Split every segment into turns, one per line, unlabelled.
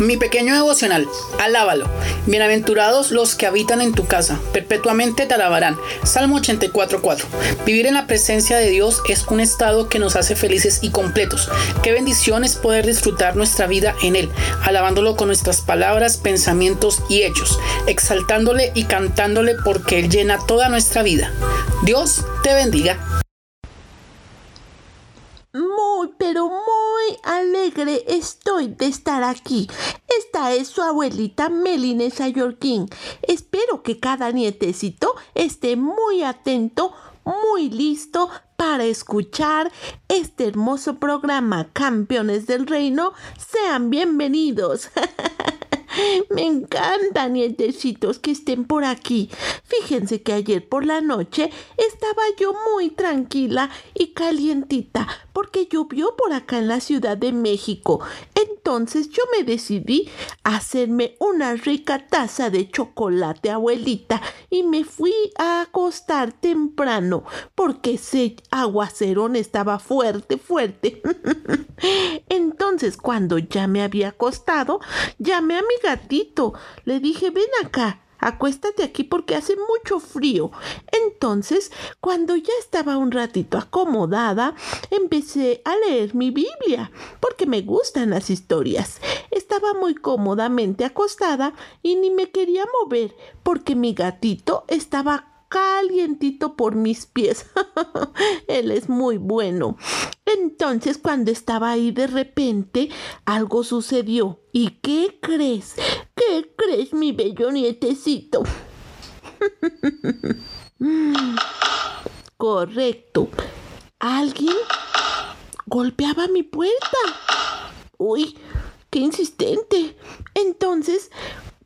Mi pequeño devocional, alábalo. Bienaventurados los que habitan en tu casa, perpetuamente te alabarán. Salmo 84.4. Vivir en la presencia de Dios es un estado que nos hace felices y completos. Qué bendición es poder disfrutar nuestra vida en Él, alabándolo con nuestras palabras, pensamientos y hechos, exaltándole y cantándole porque Él llena toda nuestra vida. Dios te bendiga.
Muy, pero muy estoy de estar aquí. Esta es su abuelita Melinesa Yorkin. Espero que cada nietecito esté muy atento, muy listo para escuchar este hermoso programa Campeones del Reino. Sean bienvenidos. Me encanta, nietecitos, que estén por aquí. Fíjense que ayer por la noche estaba yo muy tranquila y calientita porque llovió por acá en la Ciudad de México. Entonces yo me decidí a hacerme una rica taza de chocolate, abuelita, y me fui a acostar temprano porque ese aguacerón estaba fuerte, fuerte. Entonces cuando ya me había acostado, llamé a mi gatito. Le dije, ven acá, acuéstate aquí porque hace mucho frío. Entonces, cuando ya estaba un ratito acomodada, empecé a leer mi Biblia, porque me gustan las historias. Estaba muy cómodamente acostada y ni me quería mover, porque mi gatito estaba calientito por mis pies. Él es muy bueno. Entonces, cuando estaba ahí de repente, algo sucedió. ¿Y qué crees? ¿Qué crees, mi bello nietecito? Correcto. Alguien golpeaba mi puerta. Uy, qué insistente. Entonces,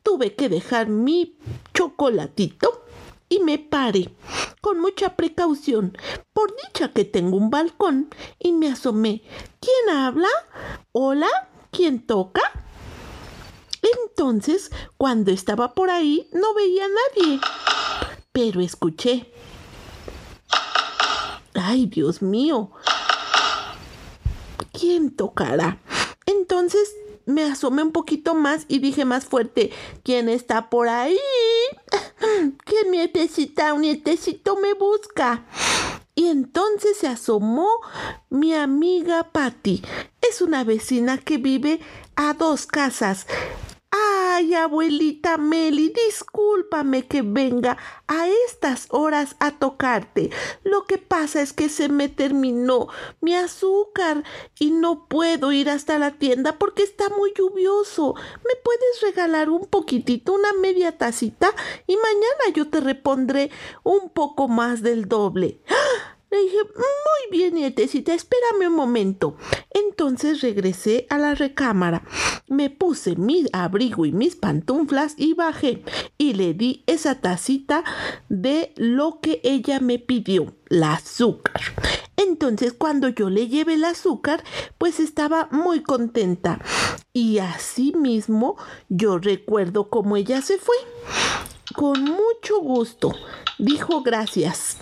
tuve que dejar mi chocolatito y me paré con mucha precaución. Por dicha que tengo un balcón y me asomé. ¿Quién habla? ¿Hola? ¿Quién toca? Entonces, cuando estaba por ahí, no veía a nadie. Pero escuché. Ay, Dios mío. ¿Quién tocará? Entonces me asomé un poquito más y dije más fuerte, ¿quién está por ahí? ¿Qué nietecita, un nietecito me busca? Y entonces se asomó mi amiga Patty. Es una vecina que vive a dos casas. Ay, abuelita Meli, discúlpame que venga a estas horas a tocarte. Lo que pasa es que se me terminó mi azúcar y no puedo ir hasta la tienda porque está muy lluvioso. ¿Me puedes regalar un poquitito, una media tacita? Y mañana yo te repondré un poco más del doble. ¡Ah! Le dije, muy bien, nietecita, espérame un momento. Entonces regresé a la recámara, me puse mi abrigo y mis pantuflas y bajé y le di esa tacita de lo que ella me pidió, el azúcar. Entonces cuando yo le llevé el azúcar, pues estaba muy contenta. Y así mismo yo recuerdo cómo ella se fue. Con mucho gusto. Dijo gracias.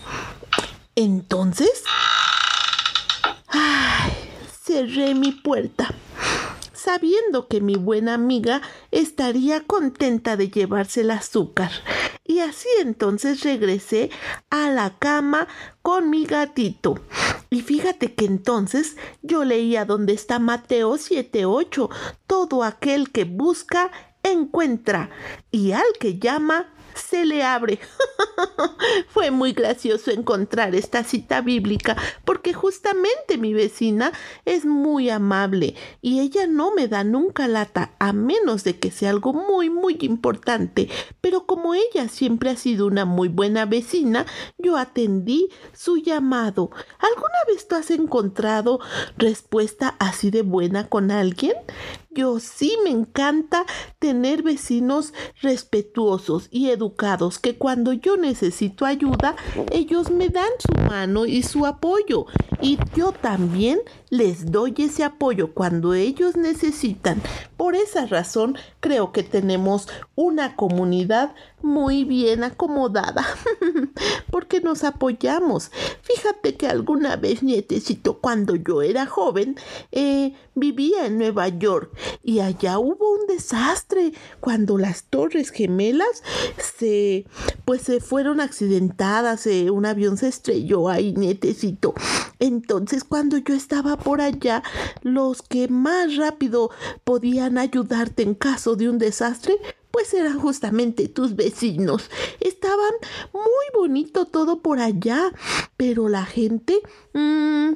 Entonces, ay, cerré mi puerta. sabiendo que mi buena amiga estaría contenta de llevarse el azúcar. Y así entonces regresé a la cama con mi gatito. Y fíjate que entonces yo leía donde está Mateo 7:8, todo aquel que busca encuentra y al que llama se le abre. Fue muy gracioso encontrar esta cita bíblica porque justamente mi vecina es muy amable y ella no me da nunca lata a menos de que sea algo muy muy importante. Pero como ella siempre ha sido una muy buena vecina, yo atendí su llamado. ¿Alguna vez tú has encontrado respuesta así de buena con alguien? Yo sí me encanta tener vecinos respetuosos y educados que cuando yo necesito ayuda, ellos me dan su mano y su apoyo. Y yo también les doy ese apoyo cuando ellos necesitan. Por esa razón creo que tenemos una comunidad muy bien acomodada porque nos apoyamos. Fíjate que alguna vez, nietecito, cuando yo era joven, eh, vivía en Nueva York y allá hubo un desastre cuando las torres gemelas se pues se fueron accidentadas, eh, un avión se estrelló ahí, nietecito. Entonces cuando yo estaba por allá, los que más rápido podían ayudarte en caso de un desastre, pues eran justamente tus vecinos. Estaban muy bonito todo por allá, pero la gente... Mmm,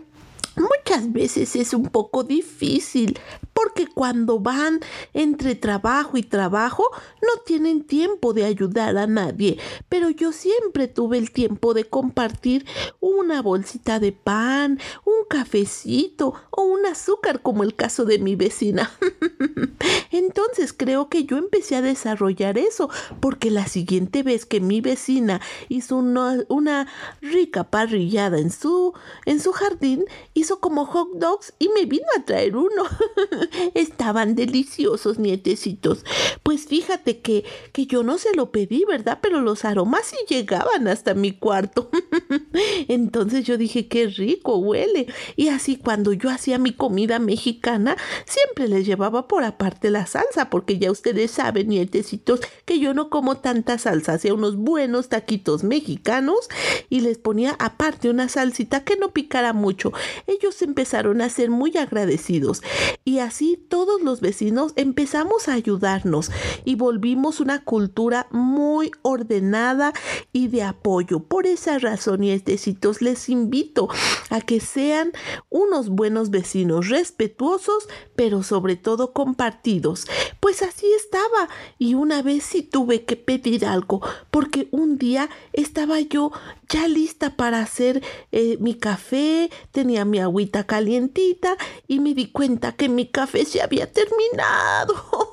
muchas veces es un poco difícil porque cuando van entre trabajo y trabajo no tienen tiempo de ayudar a nadie, pero yo siempre tuve el tiempo de compartir una bolsita de pan, un cafecito o un azúcar como el caso de mi vecina. Entonces creo que yo empecé a desarrollar eso porque la siguiente vez que mi vecina hizo una, una rica parrillada en su, en su jardín, hizo como hot dogs y me vino a traer uno. Estaban deliciosos, nietecitos. Pues fíjate que, que yo no se lo pedí, ¿verdad? Pero los aromas sí llegaban hasta mi cuarto. Entonces yo dije, qué rico huele. Y así cuando yo hacía mi comida mexicana, siempre les llevaba por aparte la salsa, porque ya ustedes saben, nietecitos, que yo no como tanta salsa. Hacía unos buenos taquitos mexicanos y les ponía aparte una salsita que no picara mucho. Ellos empezaron a ser muy agradecidos y así todos los vecinos empezamos a ayudarnos y volvimos una cultura muy ordenada y de apoyo. Por esa razón, y estecitos, les invito a que sean unos buenos vecinos, respetuosos, pero sobre todo compartidos. Pues así estaba y una vez sí tuve que pedir algo porque un día estaba yo ya lista para hacer eh, mi café, tenía mi agüita calientita y me di cuenta que mi café se había terminado.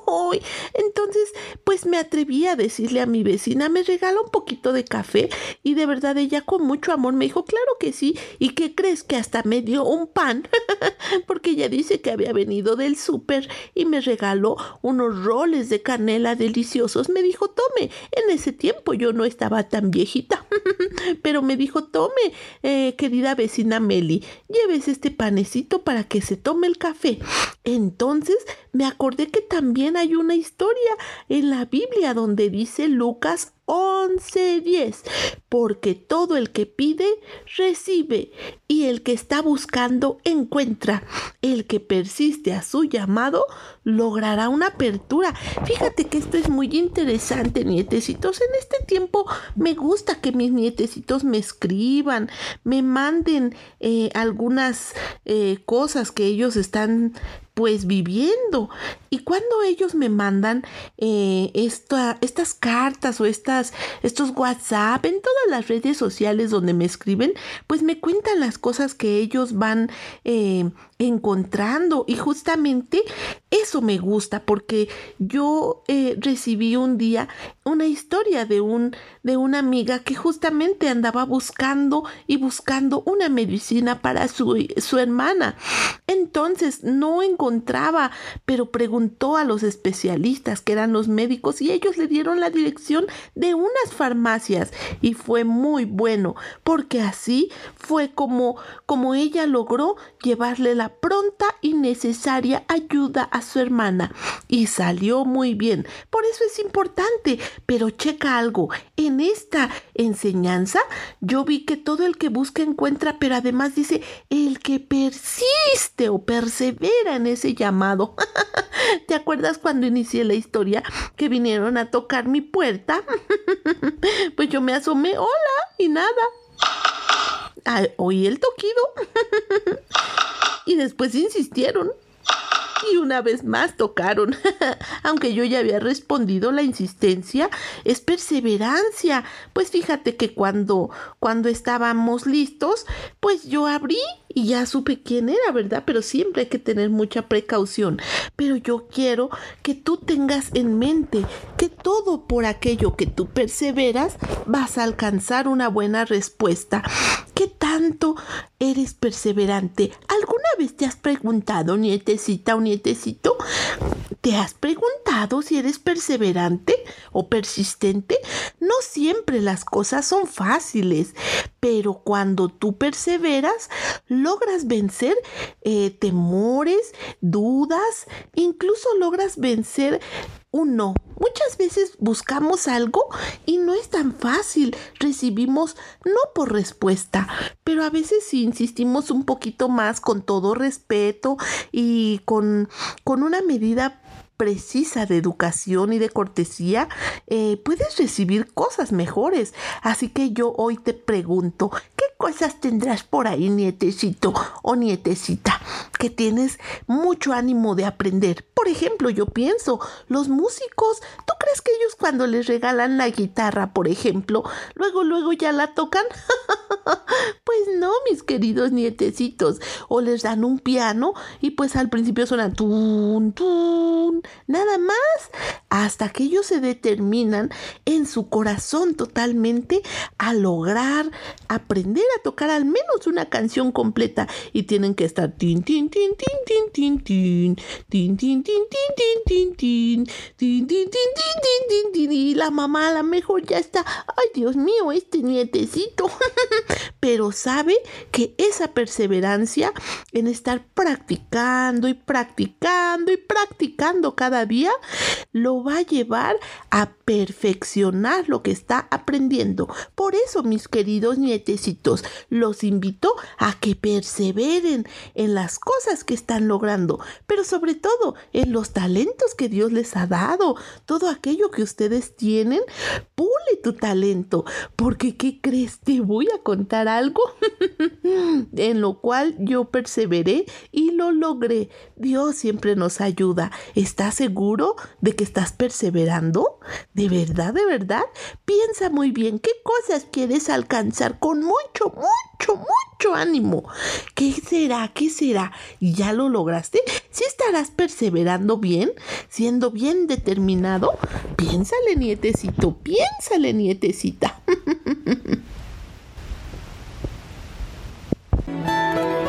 Entonces, pues me atreví a decirle a mi vecina, me regala un poquito de café y de verdad ella con mucho amor me dijo, claro que sí, ¿y qué crees que hasta me dio un pan? Porque ella dice que había venido del súper y me regaló unos roles de canela deliciosos. Me dijo, tome, en ese tiempo yo no estaba tan viejita pero me dijo, tome, eh, querida vecina Meli, lleves este panecito para que se tome el café. Entonces me acordé que también hay una historia en la Biblia donde dice Lucas 11:10, porque todo el que pide, recibe, y el que está buscando, encuentra. El que persiste a su llamado, logrará una apertura. Fíjate que esto es muy interesante, nietecitos. En este tiempo me gusta que mis nietecitos me escriban, me manden eh, algunas eh, cosas que ellos están pues viviendo. Y cuando ellos me mandan eh, estas cartas o estas, estos WhatsApp en todas las redes sociales donde me escriben, pues me cuentan las cosas que ellos van eh, encontrando. Y justamente eso me gusta porque yo eh, recibí un día una historia de, un, de una amiga que justamente andaba buscando y buscando una medicina para su, su hermana. Entonces no encontraba, pero preguntó a los especialistas que eran los médicos y ellos le dieron la dirección de unas farmacias y fue muy bueno porque así fue como, como ella logró llevarle la pronta y necesaria ayuda a su hermana. Y salió muy bien. Por eso es importante. Pero checa algo. En esta enseñanza yo vi que todo el que busca encuentra, pero además dice el que persiste o persevera en ese llamado. ¿Te acuerdas cuando inicié la historia que vinieron a tocar mi puerta? pues yo me asomé, hola, y nada. Ah, oí el toquido. y después insistieron. Y una vez más tocaron. Aunque yo ya había respondido, la insistencia es perseverancia. Pues fíjate que cuando, cuando estábamos listos, pues yo abrí y ya supe quién era, ¿verdad? Pero siempre hay que tener mucha precaución. Pero yo quiero que tú tengas en mente que todo por aquello que tú perseveras vas a alcanzar una buena respuesta. ¿Qué tanto eres perseverante? ¿Alguna vez te has preguntado, nietecita o nietecito? ¿Te has preguntado si eres perseverante o persistente? No siempre las cosas son fáciles, pero cuando tú perseveras, logras vencer eh, temores, dudas, incluso logras vencer un no. Muchas veces buscamos algo y no es tan fácil. Recibimos no por respuesta, pero a veces si insistimos un poquito más con todo respeto y con, con una medida precisa de educación y de cortesía, eh, puedes recibir cosas mejores. Así que yo hoy te pregunto, ¿qué cosas tendrás por ahí, nietecito o nietecita, que tienes mucho ánimo de aprender? Por ejemplo, yo pienso, los músicos, ¿tú crees que ellos cuando les regalan la guitarra, por ejemplo, luego, luego ya la tocan? pues no, mis queridos nietecitos, o les dan un piano y pues al principio suena tun, tun, nada más, hasta que ellos se determinan en su corazón totalmente a lograr aprender a tocar al menos una canción completa y tienen que estar tin tin tin tin tin tin tin tin tin tin tin tin tin tin tin tin tin la mamá a lo mejor ya está ay Dios mío este nietecito pero sabe que esa perseverancia en estar practicando y practicando y practicando cada día lo va a llevar a perfeccionar lo que está aprendiendo. Por eso, mis queridos nietecitos, los invito a que perseveren en las cosas que están logrando, pero sobre todo en los talentos que Dios les ha dado. Todo aquello que ustedes tienen, pule tu talento, porque ¿qué crees? Te voy a contar algo en lo cual yo perseveré y lo logré. Dios siempre nos ayuda. ¿Estás seguro de que estás perseverando? ¿De verdad, de verdad? Piensa muy bien qué cosas quieres alcanzar con mucho, mucho, mucho ánimo. ¿Qué será? ¿Qué será? ¿Y ya lo lograste? ¿Si estarás perseverando bien? ¿Siendo bien determinado? Piénsale, nietecito, piénsale, nietecita.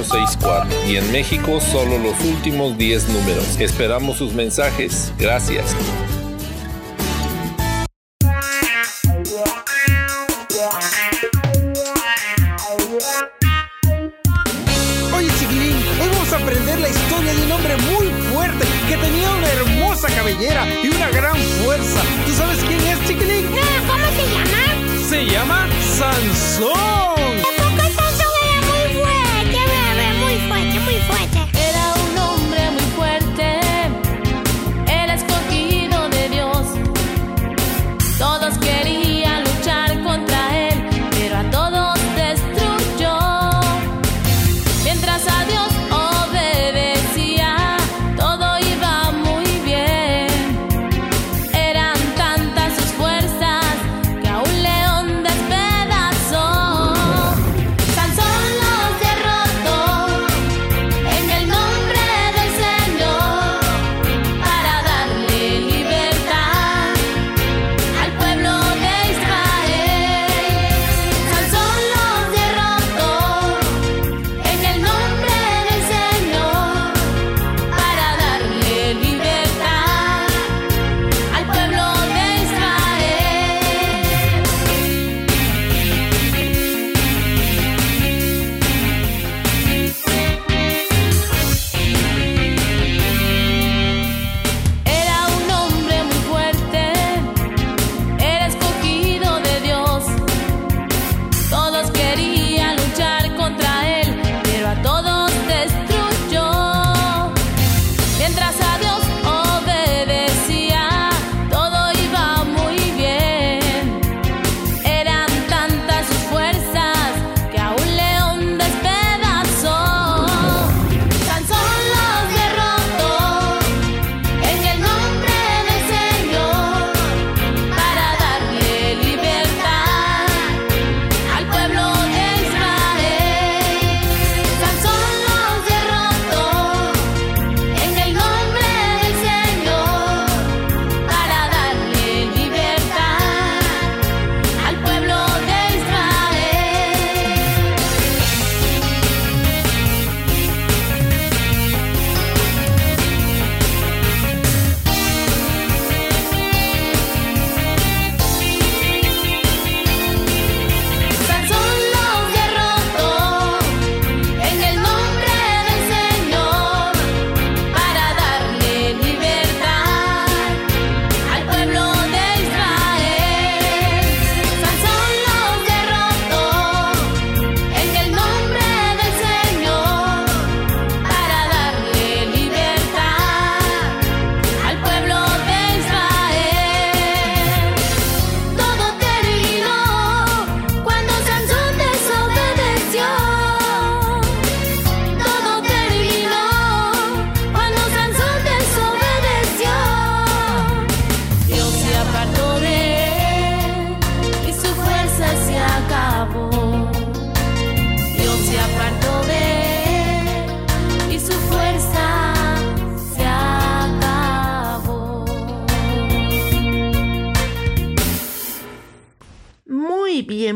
y en México solo los últimos 10 números. Esperamos sus mensajes. Gracias.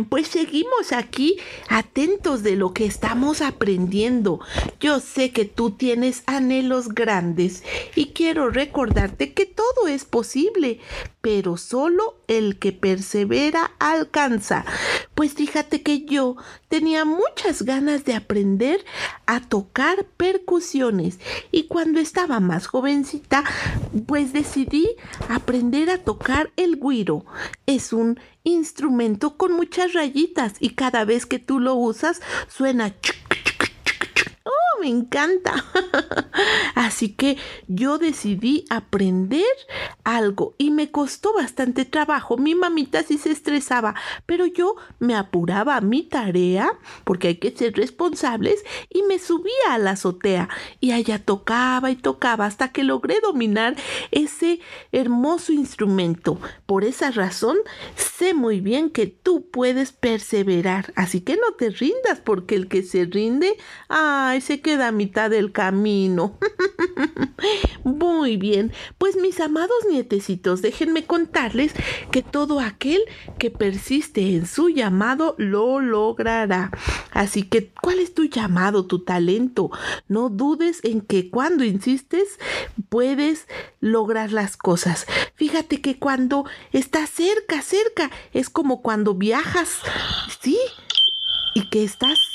Pues seguimos aquí atentos de lo que estamos aprendiendo. Yo sé que tú tienes anhelos grandes y quiero recordarte que todo es posible, pero solo el que persevera alcanza. Pues fíjate que yo tenía muchas ganas de aprender a tocar percusiones y cuando estaba más jovencita, pues decidí aprender a tocar el guiro. Es un instrumento con muchas rayitas y cada vez que tú lo usas suena Oh, me encanta. Así que yo decidí aprender algo y me costó bastante trabajo. Mi mamita sí se estresaba, pero yo me apuraba a mi tarea porque hay que ser responsables y me subía a la azotea y allá tocaba y tocaba hasta que logré dominar ese hermoso instrumento. Por esa razón, sé muy bien que tú puedes perseverar. Así que no te rindas porque el que se rinde, ay, se queda a mitad del camino. Muy bien, pues mis amados nietecitos, déjenme contarles que todo aquel que persiste en su llamado lo logrará. Así que, ¿cuál es tu llamado, tu talento? No dudes en que cuando insistes puedes lograr las cosas. Fíjate que cuando estás cerca, cerca, es como cuando viajas, ¿sí? Y que estás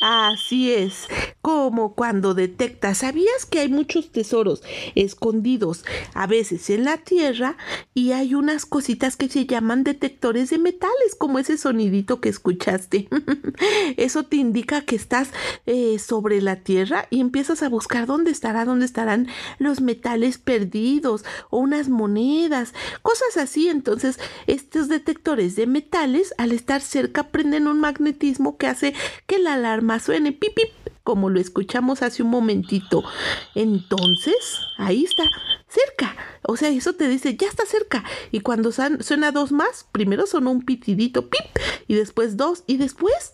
Así es, como cuando detectas, ¿sabías que hay muchos tesoros escondidos a veces en la tierra y hay unas cositas que se llaman detectores de metales, como ese sonidito que escuchaste? Eso te indica que estás eh, sobre la tierra y empiezas a buscar dónde estará, dónde estarán los metales perdidos o unas monedas, cosas así. Entonces, estos detectores de metales, al estar cerca, prenden un magnetismo que hace que la alarma suene pip, pip, como lo escuchamos hace un momentito. Entonces, ahí está, cerca. O sea, eso te dice, ya está cerca. Y cuando suena dos más, primero sonó un pitidito, pip, y después dos, y después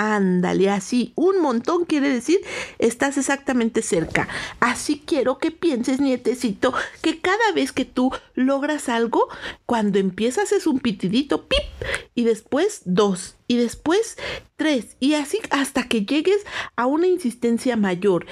Ándale, así, un montón quiere decir estás exactamente cerca. Así quiero que pienses, nietecito, que cada vez que tú logras algo, cuando empiezas es un pitidito, pip, y después dos, y después tres, y así hasta que llegues a una insistencia mayor.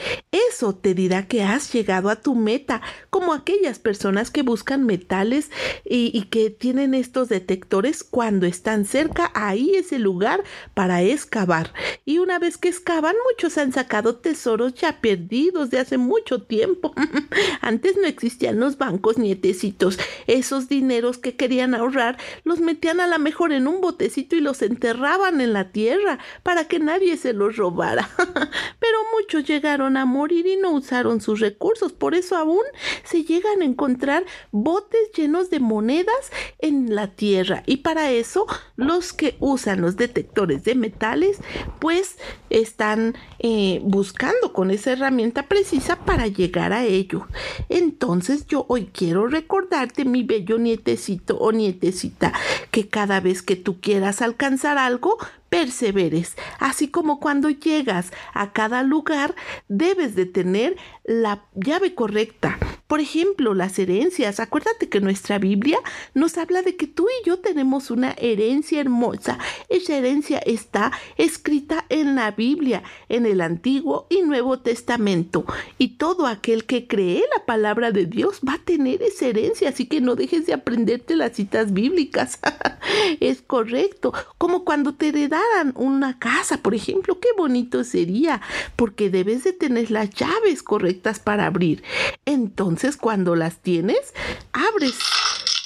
Eso te dirá que has llegado a tu meta, como aquellas personas que buscan metales y, y que tienen estos detectores cuando están cerca, ahí es el lugar para excavar. Y una vez que excavan, muchos han sacado tesoros ya perdidos de hace mucho tiempo. Antes no existían los bancos nietecitos. Esos dineros que querían ahorrar los metían a la mejor en un botecito y los enterraban en la tierra para que nadie se los robara. Pero muchos llegaron a morir y no usaron sus recursos. Por eso aún se llegan a encontrar botes llenos de monedas en la tierra. Y para eso los que usan los detectores de metales pues están eh, buscando con esa herramienta precisa para llegar a ello. Entonces yo hoy quiero recordarte, mi bello nietecito o nietecita, que cada vez que tú quieras alcanzar algo, perseveres, así como cuando llegas a cada lugar debes de tener la llave correcta. Por ejemplo, las herencias. Acuérdate que nuestra Biblia nos habla de que tú y yo tenemos una herencia hermosa. Esa herencia está escrita en la Biblia, en el Antiguo y Nuevo Testamento. Y todo aquel que cree la palabra de Dios va a tener esa herencia. Así que no dejes de aprenderte las citas bíblicas. es correcto. Como cuando te heredaran una casa, por ejemplo. Qué bonito sería. Porque debes de tener las llaves correctas para abrir. Entonces, cuando las tienes, abres.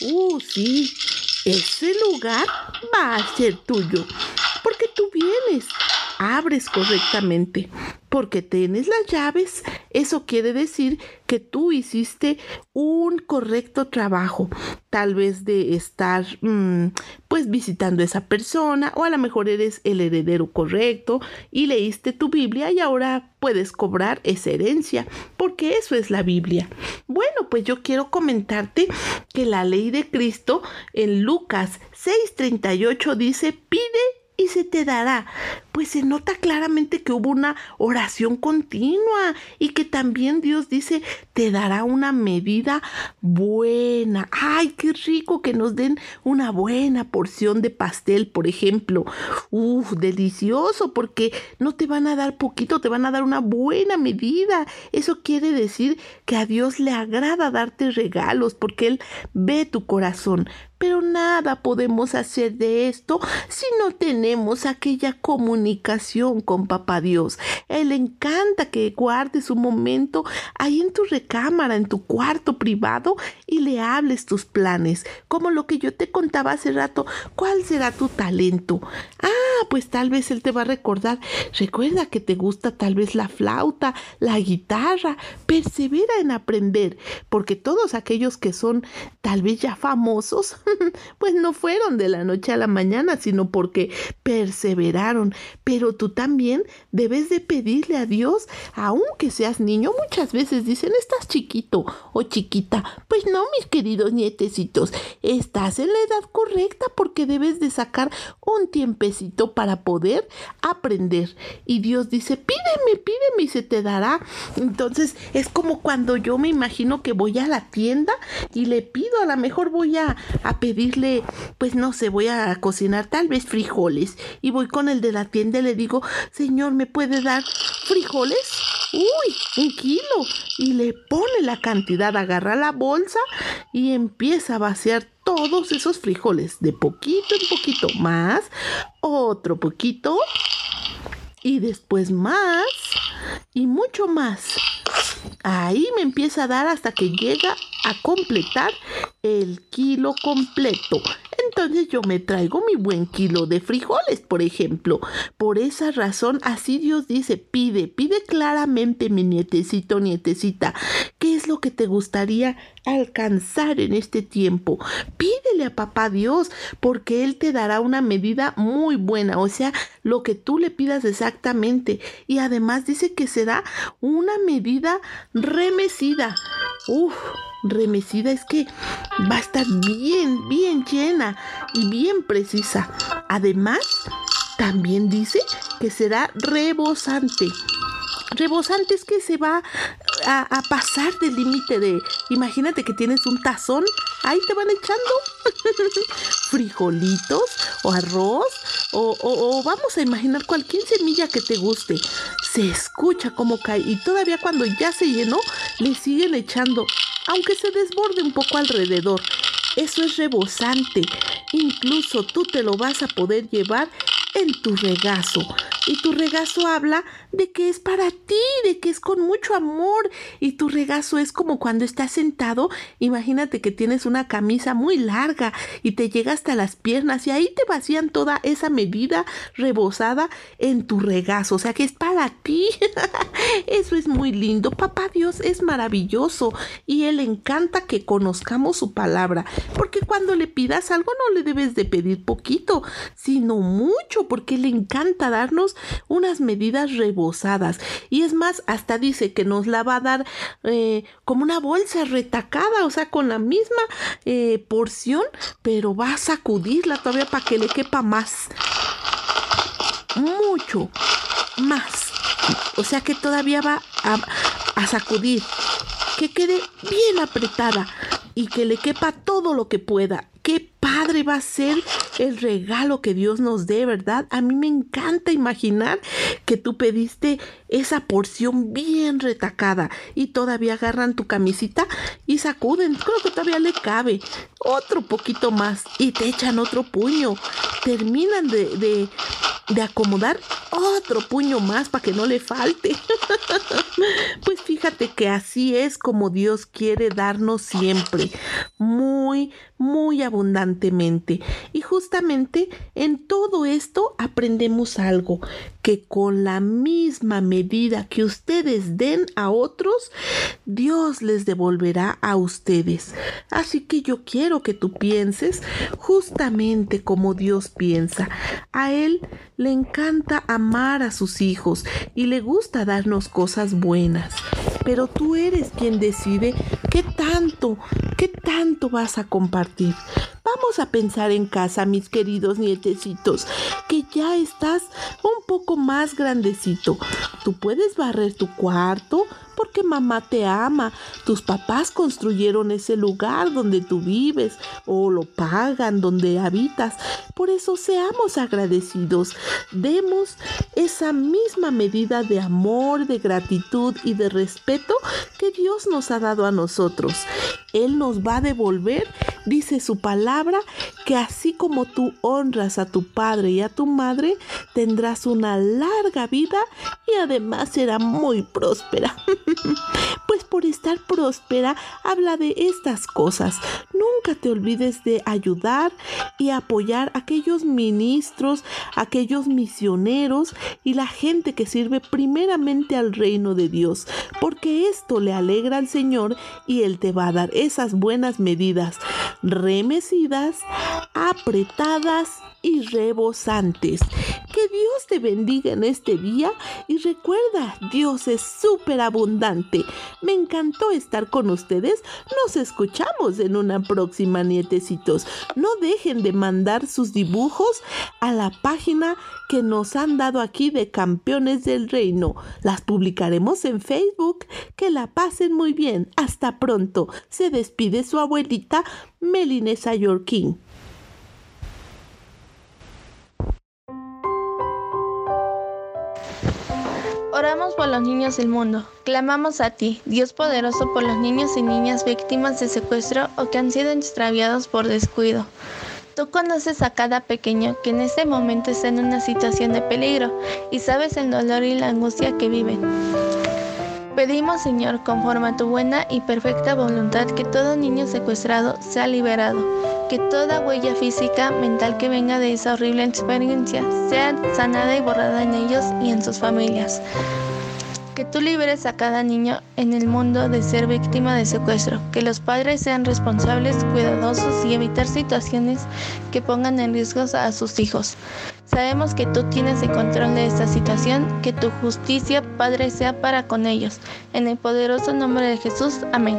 Uh, sí. Ese lugar va a ser tuyo. Porque tú vienes abres correctamente. Porque tienes las llaves, eso quiere decir que tú hiciste un correcto trabajo. Tal vez de estar mm, pues visitando a esa persona o a lo mejor eres el heredero correcto y leíste tu Biblia y ahora puedes cobrar esa herencia, porque eso es la Biblia. Bueno, pues yo quiero comentarte que la ley de Cristo en Lucas 6:38 dice, pide y se te dará. pues se nota claramente que hubo una oración continua y que también Dios dice, te dará una medida buena. Ay, qué rico que nos den una buena porción de pastel, por ejemplo. Uf, delicioso, porque no te van a dar poquito, te van a dar una buena medida. Eso quiere decir que a Dios le agrada darte regalos, porque Él ve tu corazón. Pero nada podemos hacer de esto si no tenemos aquella comunicación con Papá Dios. Él encanta que guardes un momento ahí en tu recámara, en tu cuarto privado y le hables tus planes, como lo que yo te contaba hace rato. ¿Cuál será tu talento? Ah, pues tal vez Él te va a recordar. Recuerda que te gusta tal vez la flauta, la guitarra. Persevera en aprender, porque todos aquellos que son tal vez ya famosos, pues no fueron de la noche a la mañana, sino porque perseveraron. Pero tú también debes de pedirle a Dios, aunque seas niño, muchas veces dicen, estás chiquito o chiquita. Pues no, mis queridos nietecitos, estás en la edad correcta porque debes de sacar un tiempecito para poder aprender. Y Dios dice, pídeme, pídeme y se te dará. Entonces es como cuando yo me imagino que voy a la tienda y le pido, a lo mejor voy a, a pedirle, pues no sé, voy a cocinar tal vez frijoles y voy con el de la tienda y le digo, Señor, ¿me puede dar frijoles? Uy, un kilo. Y le pone la cantidad, agarra la bolsa y empieza a vaciar todos esos frijoles de poquito en poquito más, otro poquito y después más y mucho más. Ahí me empieza a dar hasta que llega a completar el kilo completo. Entonces yo me traigo mi buen kilo de frijoles, por ejemplo. Por esa razón, así Dios dice, pide, pide claramente, mi nietecito, nietecita, ¿qué es lo que te gustaría alcanzar en este tiempo? Pídele a papá Dios, porque Él te dará una medida muy buena, o sea, lo que tú le pidas exactamente. Y además dice que será una medida remecida. Uf, remecida es que va a estar bien, bien llena y bien precisa. Además, también dice que será rebosante. Rebosante es que se va a, pasar del límite de, imagínate que tienes un tazón, ahí te van echando frijolitos o arroz o, o, o vamos a imaginar cualquier semilla que te guste. Se escucha como cae y todavía cuando ya se llenó le siguen echando, aunque se desborde un poco alrededor. Eso es rebosante. Incluso tú te lo vas a poder llevar en tu regazo. Y tu regazo habla de que es para ti, de que es con mucho amor. Y tu regazo es como cuando estás sentado. Imagínate que tienes una camisa muy larga y te llega hasta las piernas y ahí te vacían toda esa medida rebosada en tu regazo. O sea que es para ti. Eso es muy lindo. Papá Dios es maravilloso y Él encanta que conozcamos su palabra. Porque cuando le pidas algo no le debes de pedir poquito, sino mucho, porque le encanta darnos unas medidas rebosadas. Y es más, hasta dice que nos la va a dar eh, como una bolsa retacada, o sea, con la misma eh, porción, pero va a sacudirla todavía para que le quepa más. Mucho más. O sea que todavía va a, sacudir. Que quede bien apretada y que le quepa todo lo que pueda. Padre va a ser el regalo que Dios nos dé, ¿verdad? A mí me encanta imaginar que tú pediste esa porción bien retacada y todavía agarran tu camisita y sacuden. Creo que todavía le cabe otro poquito más y te echan otro puño. Terminan de, de, de acomodar otro puño más para que no le falte. pues fíjate que así es como Dios quiere darnos siempre. Muy, muy Y justamente en todo esto aprendemos algo, que con la misma medida que ustedes den a otros, Dios les devolverá a ustedes. Así que yo quiero que tú pienses justamente como Dios piensa. A Él le encanta amar a sus hijos y le gusta darnos cosas buenas. Pero tú eres quien decide qué tanto, qué tanto vas a compartir. Vamos a pensar en casa, mis queridos nietecitos, que ya estás un poco más grandecito. Tú puedes barrer tu cuarto, porque mamá te ama. Tus papás construyeron ese lugar donde tú vives o lo pagan donde habitas. Por eso seamos agradecidos. Demos esa misma medida de amor, de gratitud y de respeto que Dios nos ha dado a nosotros. Él nos va a devolver, dice su palabra, que así como tú honras a tu padre y a tu madre, tendrás una larga vida y además será muy próspera. pues por estar próspera, habla de estas cosas. Nunca te olvides de ayudar y apoyar a aquellos ministros, aquellos misioneros y la gente que sirve primeramente al reino de Dios, porque esto le alegra al Señor y Él te va a dar esas buenas medidas, remecidas, apretadas y rebosantes. Que Dios te bendiga en este día y recuerda, Dios es súper abundante. Me encantó estar con ustedes. Nos escuchamos en una próxima, nietecitos. No dejen de mandar sus dibujos a la página que nos han dado aquí de Campeones del Reino. Las publicaremos en Facebook. Que la pasen muy bien. Hasta pronto. Se despide su abuelita Melinesa Yorkin.
Los niños del mundo. Clamamos a ti, Dios poderoso, por los niños y niñas víctimas de secuestro o que han sido extraviados por descuido. Tú conoces a cada pequeño que en este momento está en una situación de peligro y sabes el dolor y la angustia que viven. Pedimos, Señor, conforme a tu buena y perfecta voluntad, que todo niño secuestrado sea liberado, que toda huella física, mental que venga de esa horrible experiencia sea sanada y borrada en ellos y en sus familias. Que tú liberes a cada niño en el mundo de ser víctima de secuestro, que los padres sean responsables, cuidadosos y evitar situaciones que pongan en riesgo a sus hijos. Sabemos que tú tienes el control de esta situación, que tu justicia, Padre, sea para con ellos. En el poderoso nombre de Jesús. Amén.